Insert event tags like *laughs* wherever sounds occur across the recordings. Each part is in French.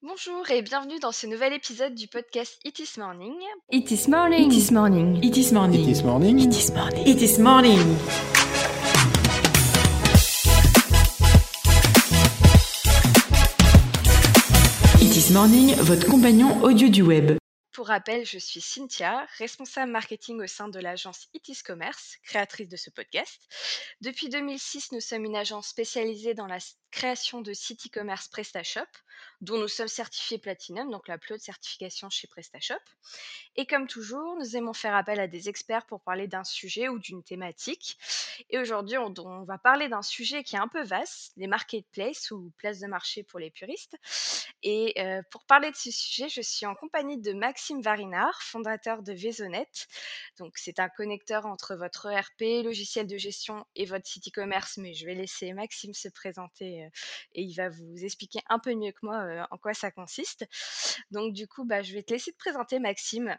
Bonjour et bienvenue dans ce nouvel épisode du podcast It is Morning. It is morning. It is morning. It is morning. It is morning. It is morning. It is morning. It is morning, votre compagnon audio du web. Pour rappel, je suis Cynthia, responsable marketing au sein de l'agence Itis Commerce, créatrice de ce podcast. Depuis 2006, nous sommes une agence spécialisée dans la création de sites e-commerce PrestaShop, dont nous sommes certifiés Platinum, donc la plus haute certification chez PrestaShop. Et comme toujours, nous aimons faire appel à des experts pour parler d'un sujet ou d'une thématique. Et aujourd'hui, on, va parler d'un sujet qui est un peu vaste, les marketplaces ou places de marché pour les puristes. Et euh, pour parler de ce sujet, je suis en compagnie de Maxime Varinard, fondateur de Vaisonnet. Donc, c'est un connecteur entre votre ERP, logiciel de gestion et votre site e-commerce, mais je vais laisser Maxime se présenter euh, et il va vous expliquer un peu mieux que moi euh, en quoi ça consiste. Donc, du coup, bah, je vais te laisser te présenter, Maxime.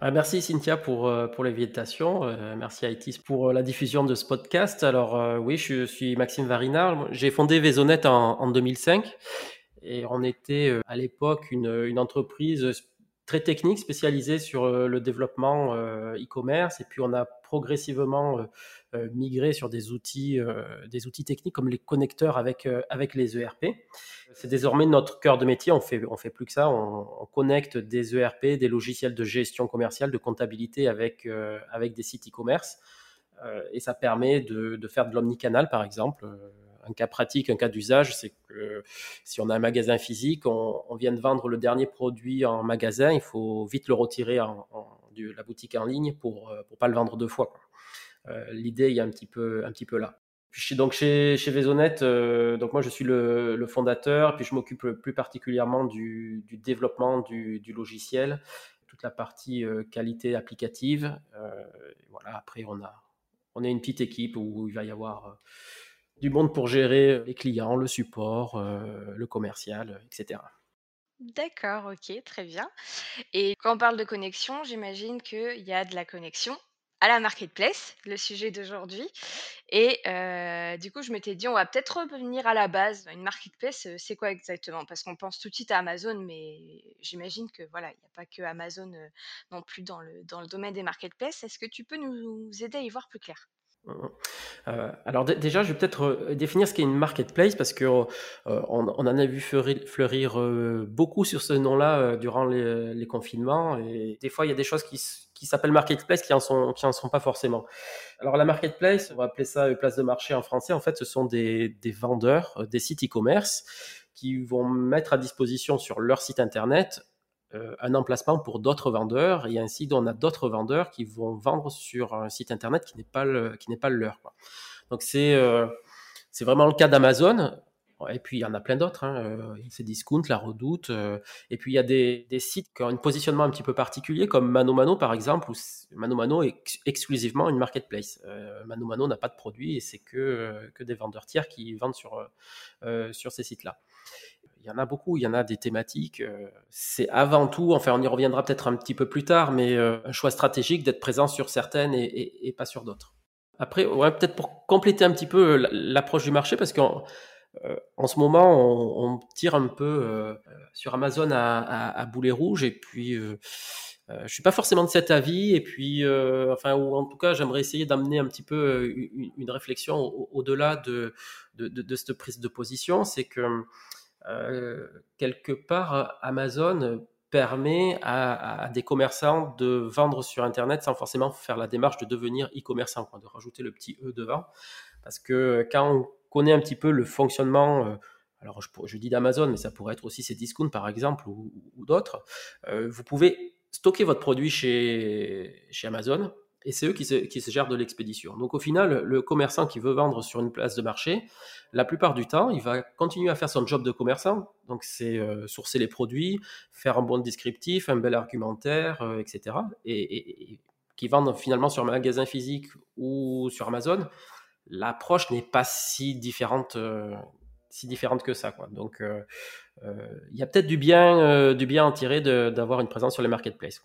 Ah, merci Cynthia pour, euh, pour l'invitation. Merci ITIS pour la diffusion de ce podcast. Alors oui, je suis Maxime Varinard. J'ai fondé Vaisonnet en, en 2005 et on était à l'époque une, une entreprise très technique spécialisée sur euh, le développement euh, e-commerce et puis on a progressivement euh, migré sur des outils, des outils techniques comme les connecteurs avec, avec les ERP. C'est désormais notre cœur de métier. On fait, on fait plus que ça. On, on connecte des ERP, des logiciels de gestion commerciale, de comptabilité avec, avec des sites e-commerce. Et ça permet de, de faire de l'omnicanal, par exemple. Euh, un cas pratique, un cas d'usage, c'est que si on a un magasin physique, on, vient de vendre le dernier produit en magasin, il faut vite le retirer en, de la boutique en ligne pour ne pour pas le vendre deux fois. Euh, L'idée a un petit peu, un petit peu là. Donc chez, chez Vaisonnet, euh, donc moi je suis le, fondateur, puis je m'occupe plus particulièrement du, développement du, logiciel, toute la partie euh, qualité applicative. Euh, voilà, après on a, on est une petite équipe où il va y avoir euh, du monde pour gérer les clients, le support, euh, le commercial, etc. D'accord, ok, très bien. Et quand on parle de connexion, j'imagine qu'il y a de la connexion à la marketplace, le sujet d'aujourd'hui. Et euh, du coup, je m'étais dit, on va peut-être revenir à la base. Une marketplace, c'est quoi exactement? Parce qu'on pense tout de suite à Amazon, mais j'imagine que voilà, il n'y a pas que Amazon euh, non plus dans le, dans le domaine des marketplaces. Est-ce que tu peux nous aider à y voir plus clair? Euh, alors déjà, je vais peut-être définir ce qu'est une marketplace parce que euh, on, on, en a vu fleurir, fleurir euh, beaucoup sur ce nom-là euh, durant les, les, confinements et des fois il y a des choses qui, qui s'appellent marketplace qui en sont qui en sont pas forcément. Alors la marketplace, on va appeler ça place de marché en français. En fait, ce sont des, des vendeurs, des sites e-commerce qui vont mettre à disposition sur leur site internet euh, un emplacement pour d'autres vendeurs et ainsi on a d'autres vendeurs qui vont vendre sur un site internet qui n'est pas le, qui n'est pas le leur. Donc c'est euh, c'est vraiment le cas d'Amazon. Et puis il y en a plein d'autres. Hein. Euh, c'est Discount, La Redoute. Euh, et puis il y a des, des, sites qui ont un positionnement un petit peu particulier, comme Mano Mano par exemple, où Mano Mano est ex exclusivement une marketplace. Euh, Mano Mano n'a pas de produit et c'est que, que des vendeurs tiers qui vendent sur, euh, sur ces sites-là il y en a beaucoup, il y en a des thématiques. Euh, c'est avant tout, enfin on y reviendra peut-être un petit peu plus tard, mais euh, un choix stratégique d'être présent sur certaines et, pas sur d'autres. Après, ouais, peut-être pour compléter un petit peu l'approche du marché, parce qu'en euh, en ce moment, on, tire un peu euh, sur Amazon à, à, à, boulet rouge, et puis euh, je suis pas forcément de cet avis, et puis, enfin, ou en tout cas, j'aimerais essayer d'amener un petit peu une, réflexion au-delà de, de, de, cette prise de position, c'est que euh, quelque part, Amazon permet à, des commerçants de vendre sur Internet sans forcément faire la démarche de devenir e-commerçant, de rajouter le petit E devant. Parce que quand on connaît un petit peu le fonctionnement, euh, alors je, dis d'Amazon, mais ça pourrait être aussi ces discounts par exemple ou, ou d'autres, euh, vous pouvez stocker votre produit chez, chez Amazon, et c'est eux qui se, gèrent de l'expédition. Donc au final, le commerçant qui veut vendre sur une place de marché, la plupart du temps, il va continuer à faire son job de commerçant. Donc c'est euh, sourcer les produits, faire un bon descriptif, un bel argumentaire, euh, etc. Et, et, et, qui vendent finalement sur un magasin physique ou sur Amazon, l'approche n'est pas si différente. Euh, si différente que ça donc il y a peut-être du bien du bien à en tirer d'avoir une présence sur les marketplaces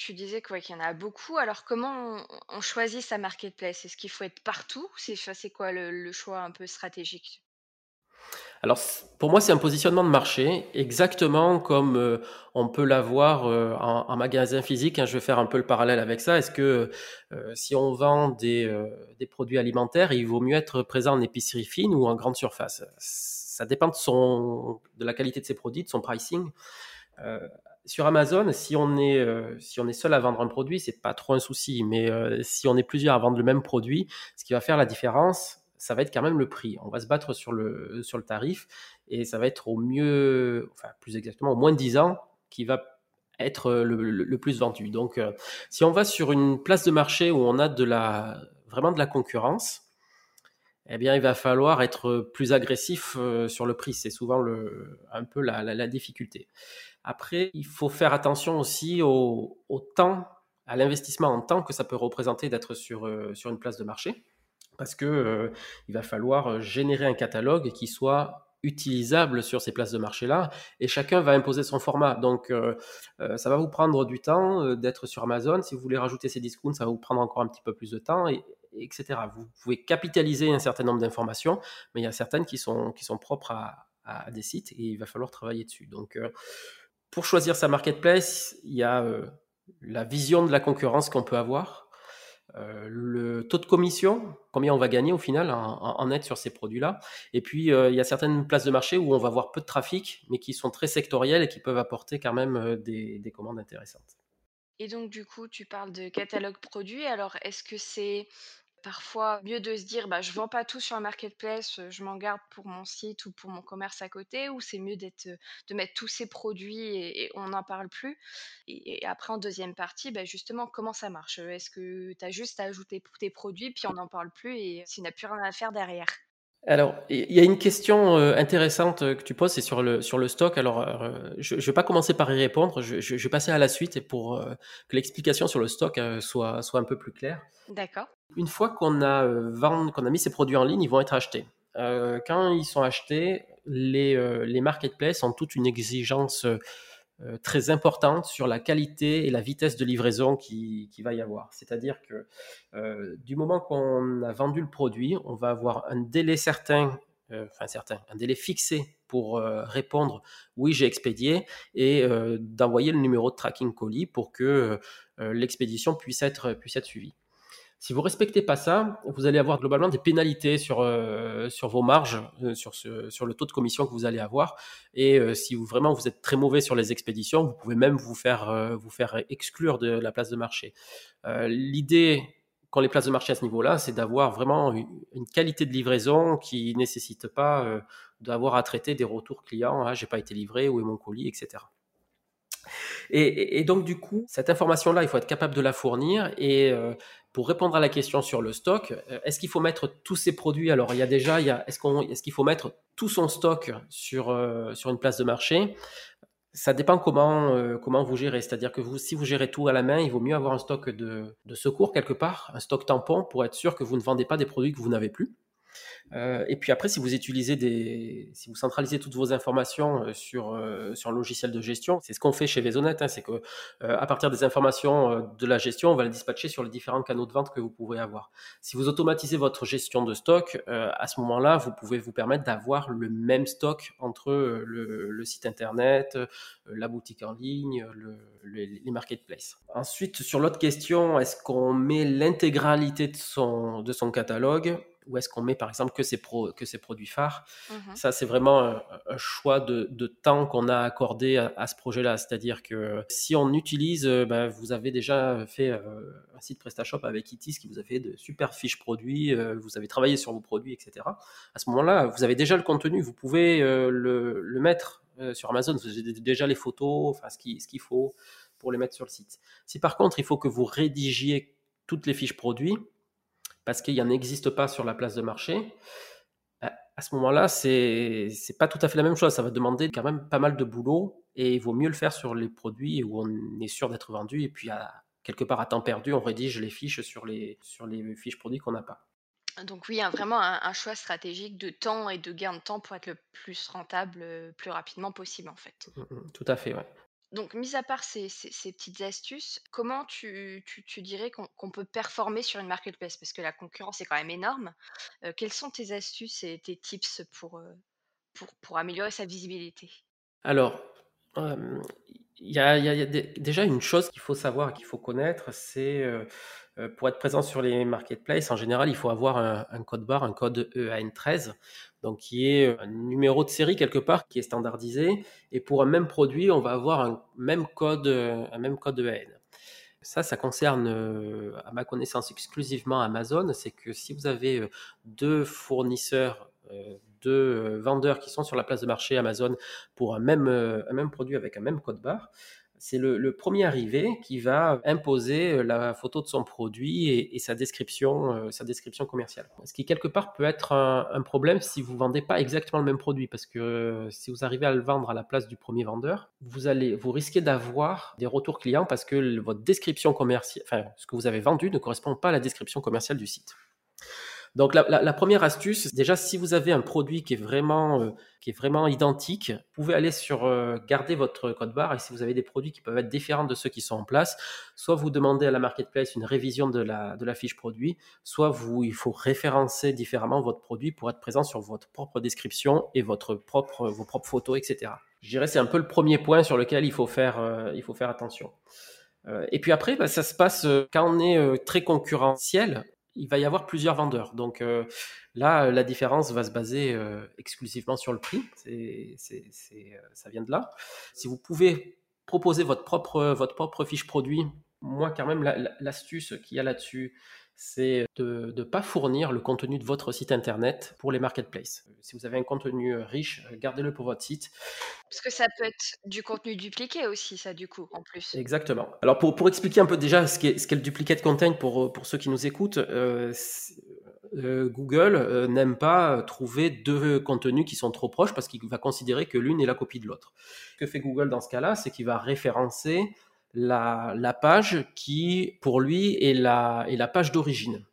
tu disais qu'il y en a beaucoup. Alors, comment on, choisit sa marketplace? Est-ce qu'il faut être partout C'est quoi le, choix un peu stratégique? Alors, pour moi, c'est un positionnement de marché, exactement comme euh, on peut l'avoir euh, en, magasin physique. Hein. je vais faire un peu le parallèle avec ça. Est-ce que euh, si on vend des, produits alimentaires, il vaut mieux être présent en épicerie fine ou en grande surface? Ça dépend de la qualité de ses produits, de son pricing. Sur Amazon, si on, est, si on est seul à vendre un produit, c'est pas trop un souci. Mais si on est plusieurs à vendre le même produit, ce qui va faire la différence, ça va être quand même le prix. On va se battre sur le, sur le tarif et ça va être au mieux, enfin plus exactement, au moins de 10 ans qui va être le, plus vendu. Donc euh, si on va sur une place de marché où on a de la, vraiment de la concurrence, eh bien il va falloir être plus agressif euh, sur le prix. C'est souvent le, un peu la, la, difficulté. Après, il faut faire attention aussi au, temps, à l'investissement en temps que ça peut représenter d'être sur, euh, sur une place de marché parce que euh, il va falloir euh, générer un catalogue qui soit utilisable sur ces places de marché-là, et chacun va imposer son format. Donc, ça va vous prendre du temps d'être sur Amazon. Si vous voulez rajouter ces discounts, ça va vous prendre encore un petit peu plus de temps, et, etc. Vous pouvez capitaliser un certain nombre d'informations, mais il y a certaines qui sont, qui sont propres à, à, des sites, et il va falloir travailler dessus. Donc, pour choisir sa marketplace, il y a la vision de la concurrence qu'on peut avoir, euh, le taux de commission, combien on va gagner au final en, net sur ces produits-là. Et puis, euh, il y a certaines places de marché où on va avoir peu de trafic, mais qui sont très sectorielles et qui peuvent apporter quand même euh, des commandes intéressantes. Et donc, du coup, tu parles de catalogue produit. Alors, est-ce que c'est Parfois, mieux de se dire, bah, je vends pas tout sur un marketplace, je m'en garde pour mon site ou pour mon commerce à côté, ou c'est mieux d'être, de mettre tous ces produits et, on n'en parle plus? Et, après, en deuxième partie, bah, justement, comment ça marche? Est-ce que tu as juste à ajouter tes produits, puis on n'en parle plus et s'il n'a plus rien à faire derrière? Alors, il y a une question intéressante que tu poses, c'est sur le, sur le stock. Alors, je ne vais pas commencer par y répondre, je, je, vais passer à la suite pour que l'explication sur le stock soit, soit un peu plus claire. D'accord. Une fois qu'on a, qu'on a mis ces produits en ligne, ils vont être achetés. quand ils sont achetés, les, les marketplaces ont toute une exigence euh, très importante sur la qualité et la vitesse de livraison qui, va y avoir. C'est-à-dire que euh, du moment qu'on a vendu le produit, on va avoir un délai certain, euh, enfin certain, un délai fixé pour répondre oui j'ai expédié et d'envoyer le numéro de tracking colis pour que l'expédition puisse être, puisse être suivie. Si vous respectez pas ça, vous allez avoir globalement des pénalités sur, euh, sur vos marges, euh, sur, sur le taux de commission que vous allez avoir. Et euh, si vous, vraiment vous êtes très mauvais sur les expéditions, vous pouvez même vous faire, vous faire exclure de la place de marché. L'idée quand les places de marché à ce niveau-là, c'est d'avoir vraiment une, qualité de livraison qui nécessite pas d'avoir à traiter des retours clients, ah, j'ai pas été livré, où est mon colis, etc. *laughs* Et, donc, du coup, cette information-là, il faut être capable de la fournir. Et euh, pour répondre à la question sur le stock, euh, est-ce qu'il faut mettre tous ces produits? Alors, il y a déjà, est-ce est-ce qu'il faut mettre tout son stock sur, euh, sur une place de marché? Ça dépend comment, comment vous gérez. C'est-à-dire que vous, si vous gérez tout à la main, il vaut mieux avoir un stock de, de secours quelque part, un stock tampon pour être sûr que vous ne vendez pas des produits que vous n'avez plus. Euh, et puis après, si vous utilisez des, si vous centralisez toutes vos informations euh, sur euh, sur un logiciel de gestion, c'est ce qu'on fait chez Vaisonnet, hein, c'est que à partir des informations de la gestion, on va les dispatcher sur les différents canaux de vente que vous pouvez avoir. Si vous automatisez votre gestion de stock, à ce moment-là, vous pouvez vous permettre d'avoir le même stock entre le, site internet, la boutique en ligne, le, les marketplaces. Ensuite, sur l'autre question, est-ce qu'on met l'intégralité de son de son catalogue? Où est-ce qu'on met par exemple que ces, pro, que ces produits phares. Mmh Ça, c'est vraiment un, choix de, de temps qu'on a accordé à, ce projet-là. C'est-à-dire que si on utilise, euh, bah, vous avez déjà fait euh, un site PrestaShop avec Itis qui vous a fait de super fiches produits, euh, vous avez travaillé sur vos produits, etc. À ce moment-là, vous avez déjà le contenu, vous pouvez le, le, mettre sur Amazon, vous avez déjà les photos, enfin ce qu'il ce qu'il faut pour les mettre sur le site. Si par contre, il faut que vous rédigiez toutes les fiches produits, parce qu'il en existe pas sur la place de marché, bah, à ce moment-là, c'est n'est pas tout à fait la même chose. Ça va demander quand même pas mal de boulot et il vaut mieux le faire sur les produits où on est sûr d'être vendu et puis à, quelque part à temps perdu, on rédige les fiches sur les, sur les fiches produits qu'on n'a pas. Donc oui, a vraiment un, choix stratégique de temps et de gain de temps pour être le plus rentable, le euh, plus rapidement possible en fait. Mmh, mmh, tout à fait, ouais. Donc, mis à part ces, petites astuces, comment tu, dirais qu'on peut performer sur une marketplace? Parce que la concurrence est quand même énorme. Euh, quelles sont tes astuces et tes tips pour, euh, pour améliorer sa visibilité? Alors, il y a déjà une chose qu'il faut savoir qu'il faut connaître, c'est, heu heu, pour être présent sur les marketplaces, en général, il faut avoir un un code barre, un code EAN13, donc qui est, un numéro de série quelque part, qui est standardisé et pour un même produit, on va avoir un même code, heu, un même code EAN. Ça, ça concerne, à ma connaissance, exclusivement Amazon. C'est que si vous avez, heu, 2 fournisseurs, 2, heu, vendeurs qui sont sur la place de marché Amazon pour un même, même produit avec un même code barre, c'est le 1 arrivé qui va imposer, heu, la photo de son produit et sa description, sa description commerciale. Ce qui quelque part peut être un problème si vous vendez pas exactement le même produit parce que, euh, si vous arrivez à le vendre à la place du premier vendeur, vous allez vous risquez d'avoir des retours clients parce que votre description commerciale, ce que vous avez vendu ne correspond pas à la description commerciale du site. Donc la, première astuce, déjà si vous avez un produit qui est vraiment, euh, qui est vraiment identique, vous pouvez aller sur euh, garder votre code barre et si vous avez des produits qui peuvent être différents de ceux qui sont en place, soit vous demandez à la marketplace une révision de la, de la fiche produit, soit vous, il faut référencer différemment votre produit pour être présent sur votre propre description et votre propre, vos propres photos, etc. Je dirais c'est un peu le premier point sur lequel il faut faire, euh, il faut faire attention. Et puis après, bah, ça se passe quand on est très concurrentiel il va y avoir plusieurs vendeurs. Donc euh, là, la différence va se baser euh, exclusivement sur le prix. C'est, euh, ça vient de là. Si vous pouvez proposer votre propre, votre propre fiche produit, moi quand même, la, la, l'astuce qu'il y a là-dessus, c'est de ne pas fournir le contenu de votre site internet pour les marketplaces. Si vous avez un contenu riche, gardez-le pour votre site. Parce que ça peut être du contenu dupliqué aussi, ça, du coup, en plus. Exactement. Alors, pour, pour expliquer un peu déjà ce qu'est, ce qu'est le duplicate content pour, pour ceux qui nous écoutent, euh, euh, Google euh, n'aime pas trouver deux contenus qui sont trop proches parce qu'il va considérer que l'une est la copie de l'autre. Ce que fait Google dans ce cas-là, c'est qu'il va référencer la, page qui, pour lui, est la, page d'origine.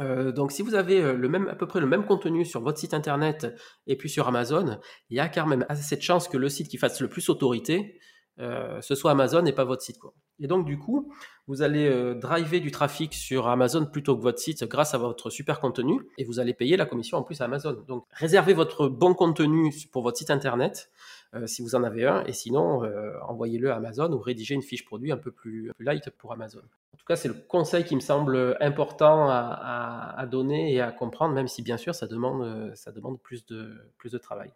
Euh, donc, si vous avez le même, à peu près le même contenu sur votre site internet et puis sur Amazon, il y a quand même assez de chances que le site qui fasse le plus autorité, euh, ce soit Amazon et pas votre site. Quoi. Et donc, du coup, vous allez euh, driver du trafic sur Amazon plutôt que votre site grâce à votre super contenu et vous allez payer la commission en plus à Amazon. Donc, réservez votre bon contenu pour votre site internet euh, si vous en avez un, et sinon, envoyez-le à Amazon ou rédigez une fiche produit un peu plus, light pour Amazon. En tout cas, c'est le conseil qui me semble important à, à, à, donner et à comprendre, même si bien sûr, ça demande, ça demande plus, de, plus de travail.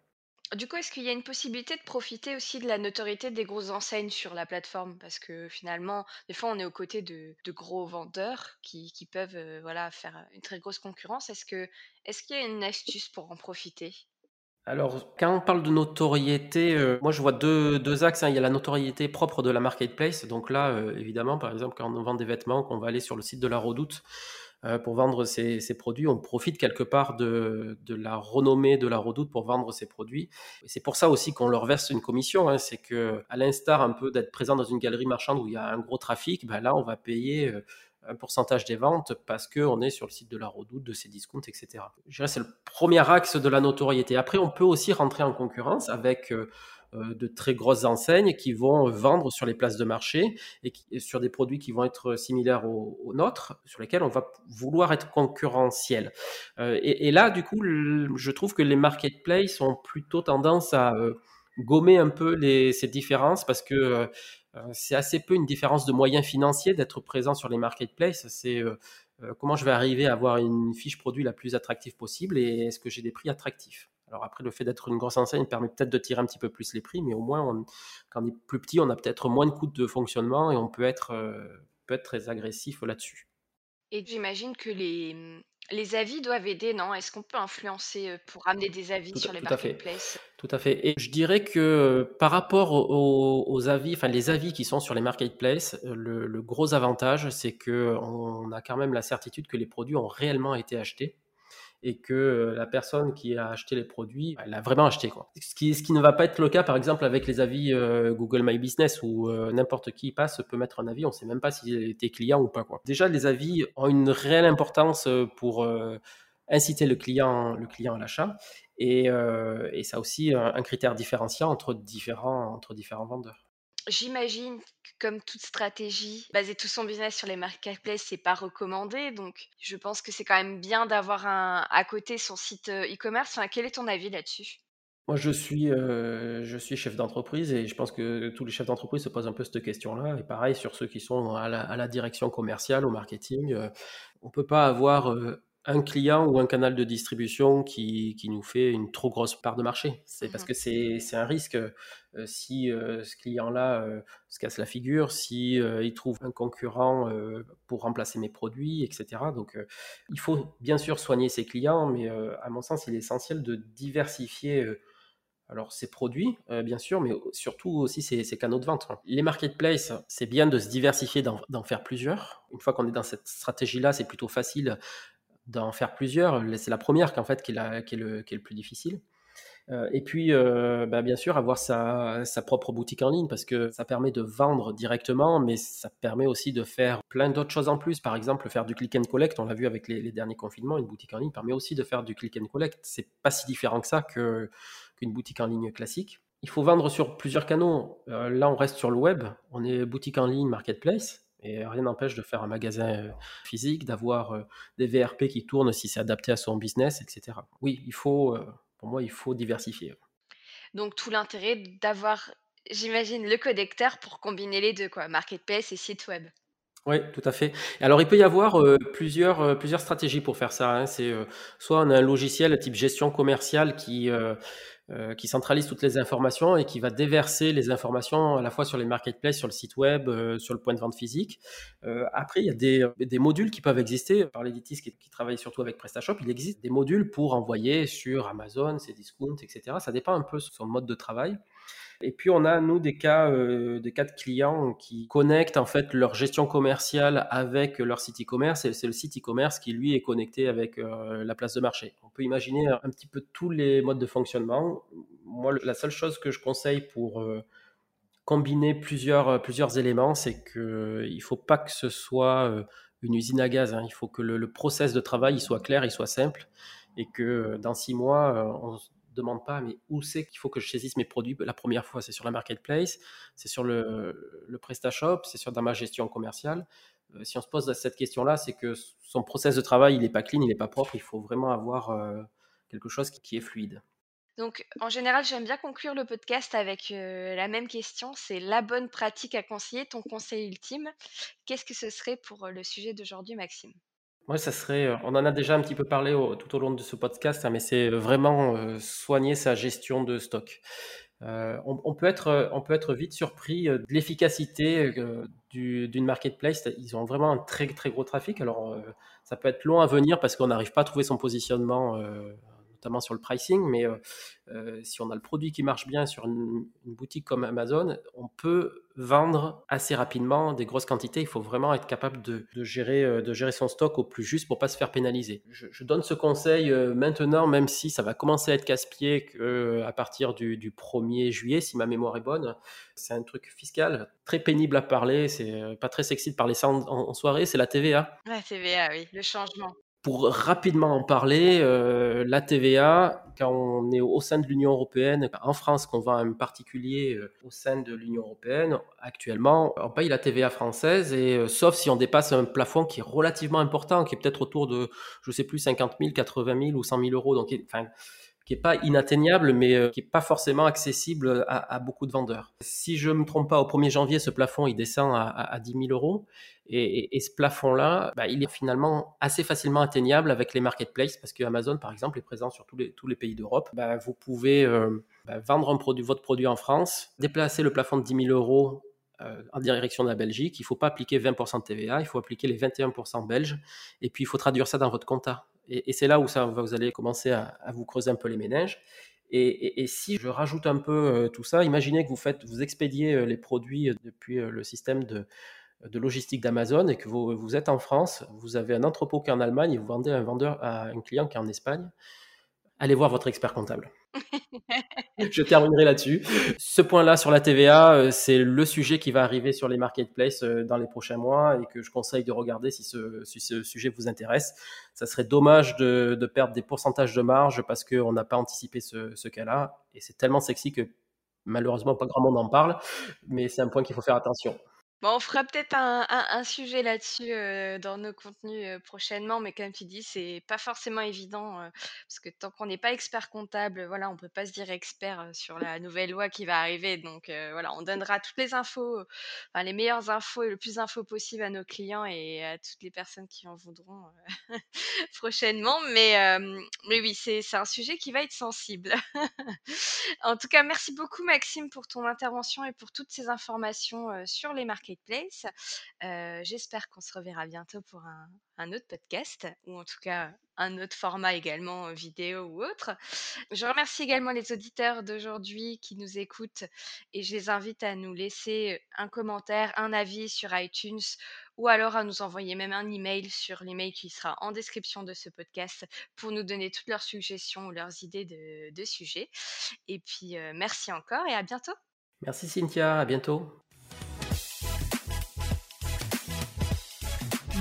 Du coup, est-ce qu'il y a une possibilité de profiter aussi de la notoriété des grosses enseignes sur la plateforme? Parce que finalement, des fois, on est aux côtés de, de gros vendeurs qui, qui peuvent euh, voilà, faire une très grosse concurrence. Est-ce qu'il y a une astuce pour en profiter? Alors, quand on parle de notoriété, euh, moi je vois deux, deux axes. Hein. Il y a la notoriété propre de la marketplace. Donc là, euh, évidemment, par exemple, quand on vend des vêtements, qu'on va aller sur le site de la Redoute pour vendre ses, ses, produits, on profite quelque part de, la renommée de la Redoute pour vendre ses produits. C'est pour ça aussi qu'on leur verse une commission. Hein. C'est que, à l'instar un peu d'être présent dans une galerie marchande où il y a un gros trafic, ben là, on va payer un pourcentage des ventes parce qu'on est sur le site de la Redoute, de ses discounts, etc. Je dirais c'est le premier axe de la notoriété. Après, on peut aussi rentrer en concurrence avec euh, de très grosses enseignes qui vont vendre sur les places de marché et, sur des produits qui vont être similaires aux, nôtres, sur lesquels on va vouloir être concurrentiel. Euh, et, là, du coup, je trouve que les marketplaces ont plutôt tendance à euh, gommer un peu ces différences parce que euh, c'est assez peu une différence de moyens financiers d'être présent sur les marketplaces. C'est euh, comment je vais arriver à avoir une fiche produit la plus attractive possible et est-ce que j'ai des prix attractifs? Alors après, le fait d'être une grosse enseigne permet peut-être de tirer un petit peu plus les prix, mais au moins, on, quand on est plus petit, on a peut-être moins de coûts de fonctionnement et on peut être, euh, peut être très agressif là-dessus. Et j'imagine que les, les avis doivent aider, non? Est-ce qu'on peut influencer pour amener des avis tout, sur les marketplaces? Tout à fait. Et je dirais que par rapport aux, aux, avis, enfin les avis qui sont sur les marketplaces, le, le gros avantage, c'est que on a quand même la certitude que les produits ont réellement été achetés et que la personne qui a acheté les produits, elle a vraiment acheté. Quoi. Ce, qui, ce qui ne va pas être le cas, par exemple, avec les avis euh, Google My Business, où euh, n'importe qui passe peut mettre un avis, on ne sait même pas s'il était client ou pas. Quoi. Déjà, les avis ont une réelle importance pour euh, inciter le client, le client à l'achat, et, et ça aussi un, un critère différenciant entre différents, entre différents vendeurs. J'imagine que comme toute stratégie, baser tout son business sur les marketplaces, c'est pas recommandé. Donc, je pense que c'est quand même bien d'avoir à côté son site e-commerce. Enfin, quel est ton avis là-dessus? Moi, je suis, heu, je suis chef d'entreprise et je pense que tous les chefs d'entreprise se posent un peu cette question-là et pareil sur ceux qui sont à la direction commerciale, au marketing, heu, on peut pas avoir, un client ou un canal de distribution qui qui nous fait une trop grosse part de marché. C'est parce Mmh que c'est un risque, heu, si, heu, ce client-là, heu, se casse la figure, si, il trouve un concurrent, pour remplacer mes produits et cetera donc il faut bien sûr soigner ses clients mais à mon sens, il est essentiel de diversifier, alors ses produits, bien sûr, mais surtout aussi ses ses canaux de vente. Les marketplaces, c'est bien de se diversifier, d'en d'en faire plusieurs. Une fois qu'on est dans cette stratégie-là, c'est plutôt facile d'en faire plusieurs. c'est la première qu'en fait qui est la est le est le plus difficile. Heu et puis, heu, bah, bien sûr avoir sa sa propre boutique en ligne parce que ça permet de vendre directement, mais ça permet aussi de faire plein d'autres choses en plus. Par exemple, faire du click and collect, on l'a vu avec les derniers confinements, une boutique en ligne permet aussi de faire du click and collect. C'est pas si différent que ça qu'une boutique en ligne classique. Il faut vendre sur plusieurs canaux. Heu, là, on reste sur le web, on est boutique en ligne, marketplace et rien n'empêche de faire un magasin, heu, physique, d'avoir, heu, des VRP qui tournent si c'est adapté à son business et cetera. Oui, il faut, heu, pour moi, il faut diversifier. Donc tout l'intérêt d'avoir, j'imagine, le connecteur pour combiner les 2 quoi, marketplace et site web? Oui, tout à fait. Alors il peut y avoir, plusieurs, heu, plusieurs stratégies pour faire ça, hein. C'est, heu, soit on a un logiciel type gestion commerciale qui, centralise toutes les informations et qui va déverser les informations à la fois sur les marketplaces, sur le site web, sur le point de vente physique. Après il y a des, modules qui peuvent exister. Par les qui travaillent surtout avec PrestaShop, il existe des modules pour envoyer sur Amazon, Cdiscount et cetera. Ça dépend un peu de son mode de travail. Et puis on a nous des cas, heu, des cas de clients qui connectent en fait leur gestion commerciale avec leur site e-commerce et c'est le site e-commerce qui lui est connecté avec, heu, la place de marché. On peut imaginer un petit peu tous les modes de fonctionnement. Moi, la seule chose que je conseille pour, heu, combiner plusieurs, plusieurs éléments, c'est qu'il ne faut pas que ce soit, une usine à gaz, hein. Il faut que le le process de travail, il soit clair, il soit simple et que, dans 6 mois, on demande pas, mais où c'est qu'il faut que je saisisse mes produits La première fois, c'est sur la marketplace, c'est sur le, le PrestaShop, c'est sur dans ma gestion commerciale. Euh, si on se pose cette question-là, c'est que son process de travail, il n'est pas clean, il n'est pas propre. Il faut vraiment avoir euh, quelque chose qui, qui, est fluide. Donc, en général, j'aime bien conclure le podcast avec euh, la même question. C'est la bonne pratique à conseiller, ton conseil ultime. Qu'est-ce que ce serait pour le sujet d'aujourd'hui, Maxime? Moi, ça serait, euh, on en a déjà un petit peu parlé tout au long de ce podcast, hein, mais c'est vraiment euh, soigner sa gestion de stock. Euh, on, peut être, on peut être vite surpris de l'efficacité d'une marketplace. Ils ont vraiment un très très gros trafic. Alors, ça peut être long à venir parce qu'on n'arrive pas à trouver son positionnement notamment sur le pricing, mais euh, euh, si on a le produit qui marche bien sur une, boutique comme Amazon, on peut vendre assez rapidement des grosses quantités. Il faut vraiment être capable de, gérer, euh, de gérer son stock au plus juste pour pas se faire pénaliser. Je, donne ce conseil maintenant, même si ça va commencer à être casse-pied à partir du, 1er juillet, si ma mémoire est bonne. C'est un truc fiscal très pénible à parler. C'est pas très sexy de parler ça en, en soirée. C'est la TVA. La TVA, oui, le changement. Pour rapidement en parler, euh, la TVA, quand on est au sein de l'Union européenne, en France, qu'on vend un particulier euh, au sein de l'Union européenne, actuellement, on paye la TVA française, et euh, sauf si on dépasse un plafond qui est relativement important, qui est peut-être autour de, je sais plus, 50 000, 80 000 ou 100 000 euros. Donc, enfin, qui n'est pas inatteignable, mais euh, qui n'est pas forcément accessible à, beaucoup de vendeurs. Si je ne me trompe pas, au 1er janvier, ce plafond, il descend à, à 10 000 euros. Et, ce plafond-là, bah, il est finalement assez facilement atteignable avec les marketplaces, parce que Amazon, par exemple, est présent sur tous les, tous les pays d'Europe. Bah, vous pouvez euh, bah, vendre votre produit en France, déplacer le plafond de 10 000 euros euh, en direction de la Belgique. Il ne faut pas appliquer 20% de TVA, il faut appliquer les 21% belges. Et puis, il faut traduire ça dans votre compta. Et, c'est là où ça, vous allez commencer à, vous creuser un peu les méninges. Et, si je rajoute un peu euh, tout ça, imaginez que vous faites, vous expédiez euh, les produits euh, depuis le système de, logistique d'Amazon et que vous, êtes en France, vous avez un entrepôt qui est en Allemagne et vous vendez un vendeur à un client qui est en Espagne allez voir votre expert comptable. *laughs* je terminerai là-dessus. Ce point-là sur la TVA, euh, c'est le sujet qui va arriver sur les marketplaces euh, dans les prochains mois et que je conseille de regarder si ce, sujet vous intéresse. Ça serait dommage de, perdre des pourcentages de marge parce qu'on n'a pas anticipé ce, ce cas-là. Et c'est tellement sexy que malheureusement pas grand monde en parle, mais c'est un point qu'il faut faire attention. Bon, on fera peut-être un sujet là-dessus, heu, dans nos contenus, heu, prochainement, mais comme tu dis, c'est pas forcément évident, heu, parce que tant qu'on n'est pas expert comptable, voilà, on peut pas se dire expert, sur la nouvelle loi qui va arriver. Donc, voilà, on donnera toutes les infos, les meilleures infos et le plus d'infos possible à nos clients et à toutes les personnes qui en voudront, *laughs* prochainement. Mais, oui, c'est un sujet qui va être sensible. *laughs* En tout cas, merci beaucoup Maxime pour ton intervention et pour toutes ces informations, sur les marketplaces. Heu, j'espère qu'on se reverra bientôt pour un autre podcast ou en tout cas un autre format également, vidéo ou autre. Je remercie également les auditeurs d'aujourd'hui qui nous écoutent et je les invite à nous laisser, un commentaire, un avis sur iTunes ou alors à nous envoyer même un email sur l'email qui sera en description de ce podcast pour nous donner toutes leurs suggestions ou leurs idées de sujets et puis, merci encore et à bientôt. Merci Cynthia, à bientôt.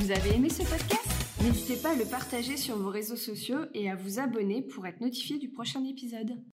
Vous avez aimé ce podcast? N'hésitez pas à le partager sur vos réseaux sociaux et à vous abonner pour être notifié du prochain épisode.